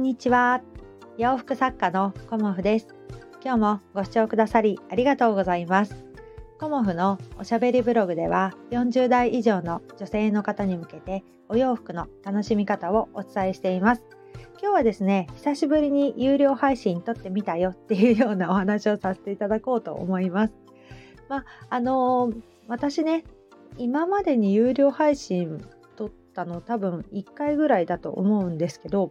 んにちは。洋服作家のコモフです。今日もご視聴くださりありがとうございます。コモフのおしゃべりブログでは40代以上の女性の方に向けてお洋服の楽しみ方をお伝えしています。今日はですね久しぶりに有料配信撮ってみたよっていうようなお話をさせていただこうと思います。まああのー、私ね今までに有料配信ったの多分1回ぐらいだと思うんですけど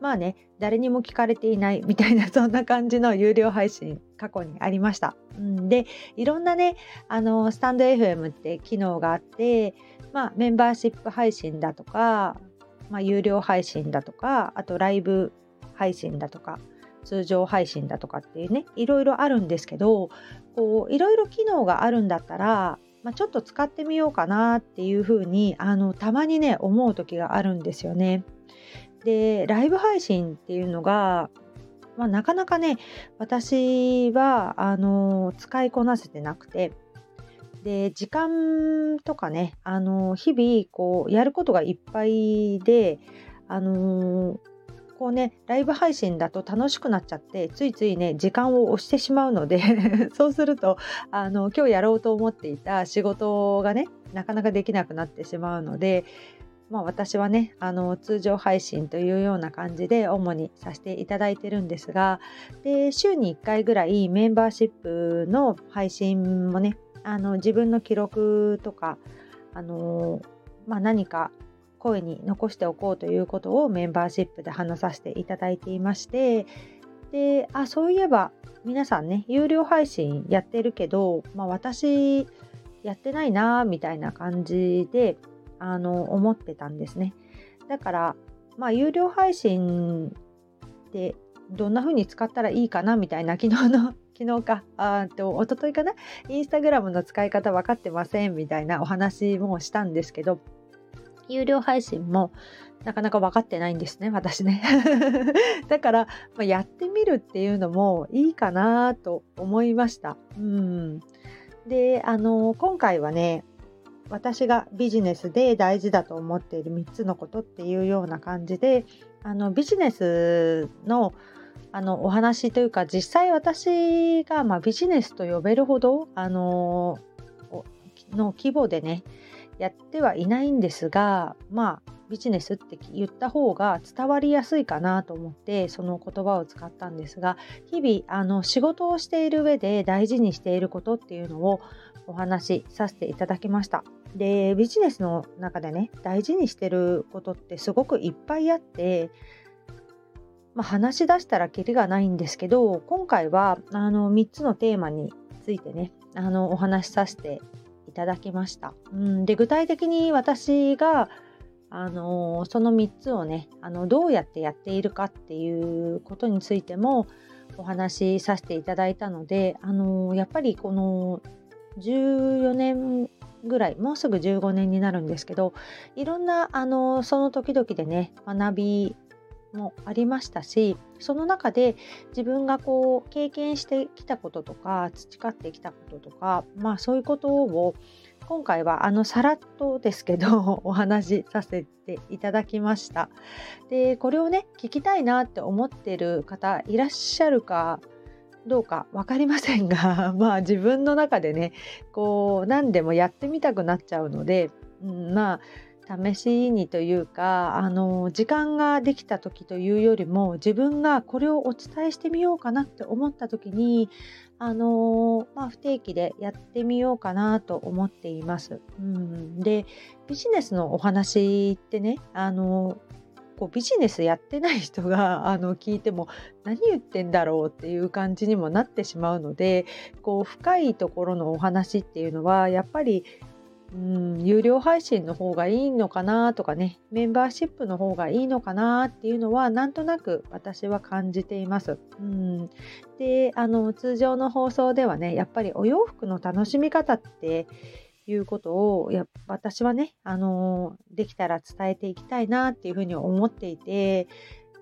まあね誰にも聞かれていない みたいな そんな感じの有料配信過去にありました。うん、でいろんなねあのスタンド FM って機能があってまあメンバーシップ配信だとか、まあ、有料配信だとかあとライブ配信だとか通常配信だとかっていうねいろいろあるんですけどこういろいろ機能があるんだったらまあ、ちょっと使ってみようかなっていうふうにあのたまにね思う時があるんですよね。でライブ配信っていうのが、まあ、なかなかね私はあの使いこなせてなくてで時間とかねあの日々こうやることがいっぱいであのこうねライブ配信だと楽しくなっちゃってついついね時間を押してしまうので そうするとあの今日やろうと思っていた仕事がねなかなかできなくなってしまうのでまあ、私はねあの通常配信というような感じで主にさせていただいてるんですがで週に1回ぐらいメンバーシップの配信もねあの自分の記録とかあの、まあ、何か声に残しておこうということをメンバーシップで話させていただいていましてであそういえば皆さんね有料配信やってるけど、まあ、私やってないなみたいな感じであの思ってたんですね。だからまあ有料配信でどんな風に使ったらいいかなみたいな昨日の 昨日かあと一昨日かな？インスタグラムの使い方分かってませんみたいなお話もしたんですけど有料配信もなかなか分かってないんですね私ね。だから、まあ、やってみるっていうのもいいかなと思いました。うん。であの今回はね私がビジネスで大事だと思っている3つのことっていうような感じであのビジネスのあのお話というか実際私が、まあ、ビジネスと呼べるほどあのの規模でねやってはいないんですがまあビジネスって言った方が伝わりやすいかなと思ってその言葉を使ったんですが日々あの仕事をしている上で大事にしていることっていうのをお話しさせていただきました。でビジネスの中でね大事にしてることってすごくいっぱいあって、まあ、話し出したらキリがないんですけど今回はあの3つのテーマについてねあのお話しさせていただきました。うん、で具体的に私があのその3つをねあのどうやってやっているかっていうことについてもお話しさせていただいたのであのやっぱりこの14年ぐらいもうすぐ15年になるんですけどいろんなあのその時々でね学びもありましたしその中で自分がこう経験してきたこととか培ってきたこととかまあそういうことを今回はあのさらっとですけど お話しさせていただきました。でこれをね聞きたいなって思ってる方いらっしゃるかどうか分かりませんが まあ自分の中でねこう何でもやってみたくなっちゃうので、うん、まあ試しにというかあの時間ができた時というよりも自分がこれをお伝えしてみようかなって思った時にあのまあ、不定期でやってみようかなと思っています。うん、でビジネスのお話ってねあのこうビジネスやってない人が あの聞いても何言ってんだろうっていう感じにもなってしまうのでこう深いところのお話っていうのはやっぱりうん、有料配信の方がいいのかなとかねメンバーシップの方がいいのかなっていうのはなんとなく私は感じています。うん、であの通常の放送ではねやっぱりお洋服の楽しみ方っていうことをや私はねあのできたら伝えていきたいなっていうふうに思っていて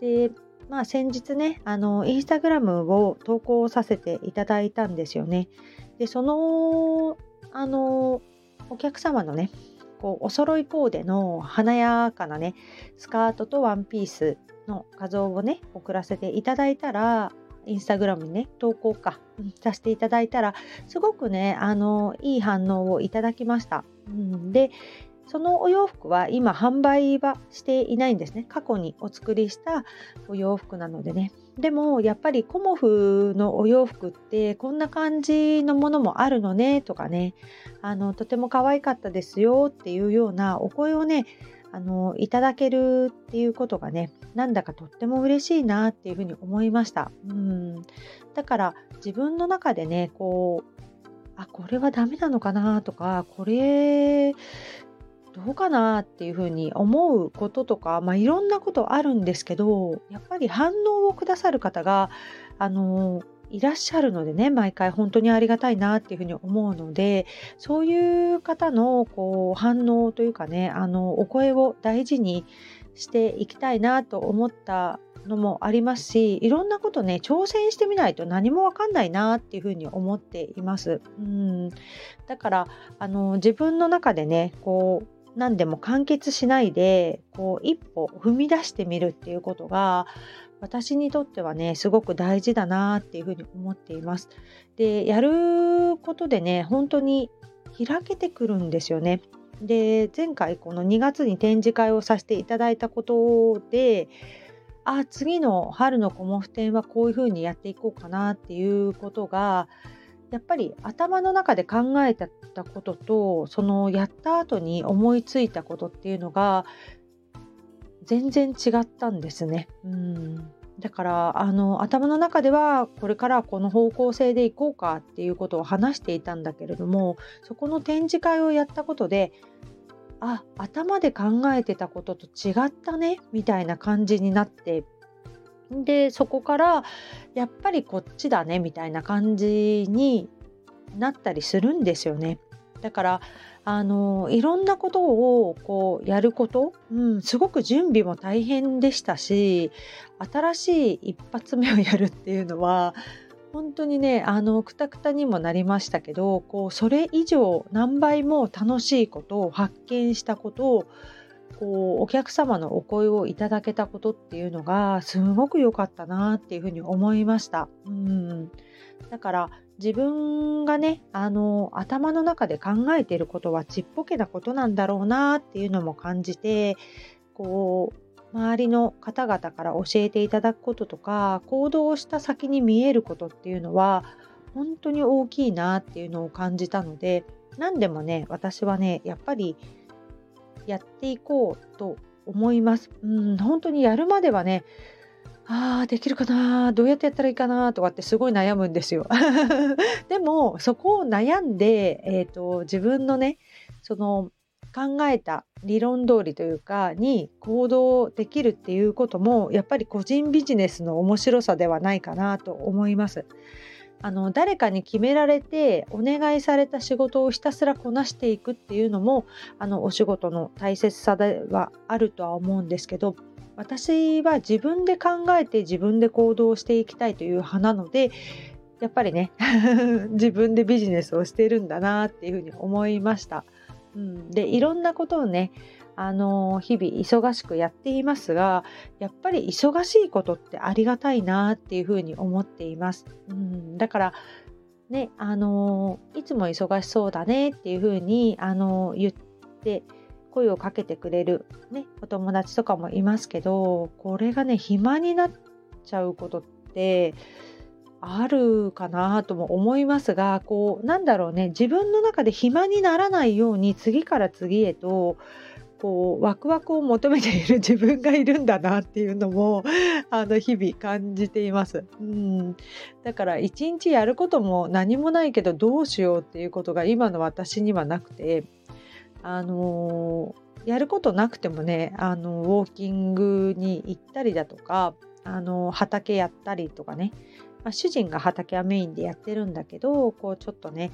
でまあ先日ねあのインスタグラムを投稿させていただいたんですよね。でそのあのお客様のねこうお揃いコーデの華やかなねスカートとワンピースの画像をね送らせていただいたらインスタグラムにね投稿か、させていただいたらすごくねあのいい反応をいただきました。うん、でそのお洋服は今販売はしていないんですね。過去にお作りしたお洋服なのでね。でもやっぱりコモフのお洋服ってこんな感じのものもあるのねとかね。あのとても可愛かったですよっていうようなお声をねあのいただけるっていうことがねなんだかとっても嬉しいなっていうふうに思いました。うん。だから自分の中でねこうあこれはダメなのかなとかこれどうかなっていうふうに思うこととか、まあ、いろんなことあるんですけどやっぱり反応をくださる方があのいらっしゃるのでね毎回本当にありがたいなっていうふうに思うのでそういう方のこう反応というかねあのお声を大事にしていきたいなと思ったのもありますしいろんなことね挑戦してみないと何も分かんないなっていうふうに思っています。うんだからあの自分の中でねこう何でも完結しないでこう一歩踏み出してみるっていうことが私にとってはねすごく大事だなっていうふうに思っています。でやることでね本当に開けてくるんですよね。で前回この2月に展示会をさせていただいたことであ次の春のコモフ展はこういうふうにやっていこうかなっていうことがやっぱり頭の中で考えたこととそのやった後に思いついたことっていうのが全然違ったんですね。うんだからあの頭の中ではこれからこの方向性でいこうかっていうことを話していたんだけれどもそこの展示会をやったことであ頭で考えてたことと違ったねみたいな感じになってでそこからやっぱりこっちだねみたいな感じになったりするんですよね。だからあのいろんなことをこうやること、うん、すごく準備も大変でしたし新しい一発目をやるっていうのは本当にねあのくたくたにもなりましたけどこうそれ以上何倍も楽しいことを発見したことをこうお客様のお声をいただけたことっていうのがすごく良かったなっていうふうに思いました。うんだから自分がねあの頭の中で考えていることはちっぽけなことなんだろうなっていうのも感じてこう周りの方々から教えていただくこととか行動した先に見えることっていうのは本当に大きいなっていうのを感じたので何でもね私はねやっぱりやっていこうと思います。うん、本当にやるまではね、ああ、できるかなどうやってやったらいいかなとかってすごい悩むんですよ。でも、そこを悩んで、えっ、ー、と、自分のね、その考えた理論通りというかに行動できるっていうこともやっぱり個人ビジネスの面白さではないかなと思います。あの誰かに決められてお願いされた仕事をひたすらこなしていくっていうのもあのお仕事の大切さではあるとは思うんですけど私は自分で考えて自分で行動していきたいという派なのでやっぱりね 自分でビジネスをしてるんだなっていうふうに思いました。うん、でいろんなことをねあの日々忙しくやっていますがやっぱり忙しいことってありがたいなっていうふうに思っています。うん、だからねあのいつも忙しそうだねっていうふうにあの言って声をかけてくれる、ね、お友達とかもいますけどこれがね暇になっちゃうことってあるかなとも思いますがこうなんだろうね自分の中で暇にならないように次から次へとこうワクワクを求めている 自分がいるんだなっていうのもあの日々感じています。うんだから一日やることも何もないけどどうしようっていうことが今の私にはなくてあのー、やることなくてもねあのウォーキングに行ったりだとかあの畑やったりとかね、まあ、主人が畑はメインでやってるんだけどこうちょっとね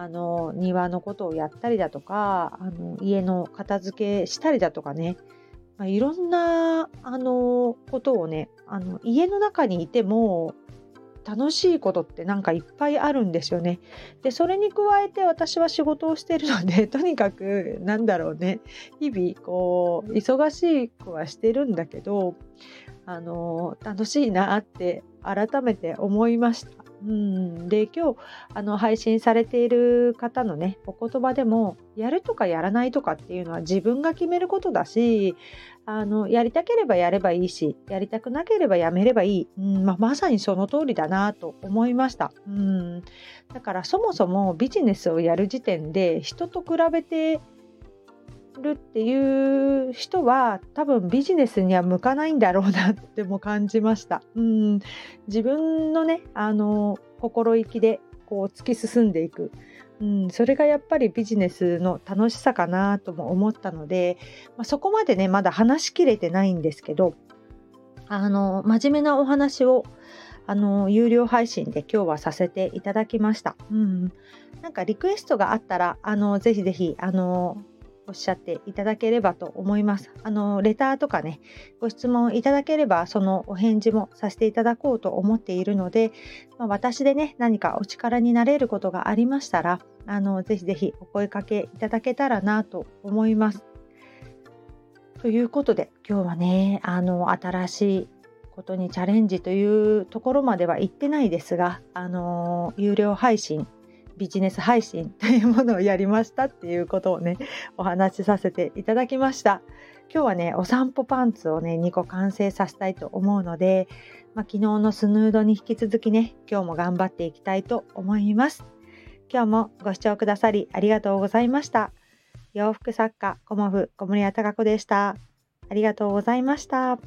あの庭のことをやったりだとかあの家の片付けしたりだとかね、まあ、いろんなあのことをねあの家の中にいても楽しいことってなんかいっぱいあるんですよね。でそれに加えて私は仕事をしてるので とにかくなんだろうね日々こう忙しくはしてるんだけどあの楽しいなって改めて思いました。うん、で今日あの配信されている方のねお言葉でもやるとかやらないとかっていうのは自分が決めることだしあのやりたければやればいいしやりたくなければやめればいい、うんまあ、まさにその通りだなと思いました、うん、だからそもそもビジネスをやる時点で人と比べてるっていう人は多分ビジネスには向かないんだろうなっても感じました。うん自分のねあの心意気でこう突き進んでいく、うん、それがやっぱりビジネスの楽しさかなとも思ったので、まあ、そこまでねまだ話しきれてないんですけどあの真面目なお話をあの有料配信で今日はさせていただきました。うん、なんかリクエストがあったらあのぜひぜひあのおっしゃっていただければと思います。あのレターとかねご質問いただければそのお返事もさせていただこうと思っているので、まあ、私でね何かお力になれることがありましたらあのぜひぜひお声かけいただけたらなと思います。ということで今日はねあの新しいことにチャレンジというところまでは行ってないですがあの有料配信ビジネス配信というものをやりましたっていうことをねお話しさせていただきました。今日はねお散歩パンツをね2個完成させたいと思うので、まあ、昨日のスヌードに引き続きね今日も頑張っていきたいと思います。今日もご視聴くださりありがとうございました。洋服作家コモフ小森屋隆子でした。ありがとうございました。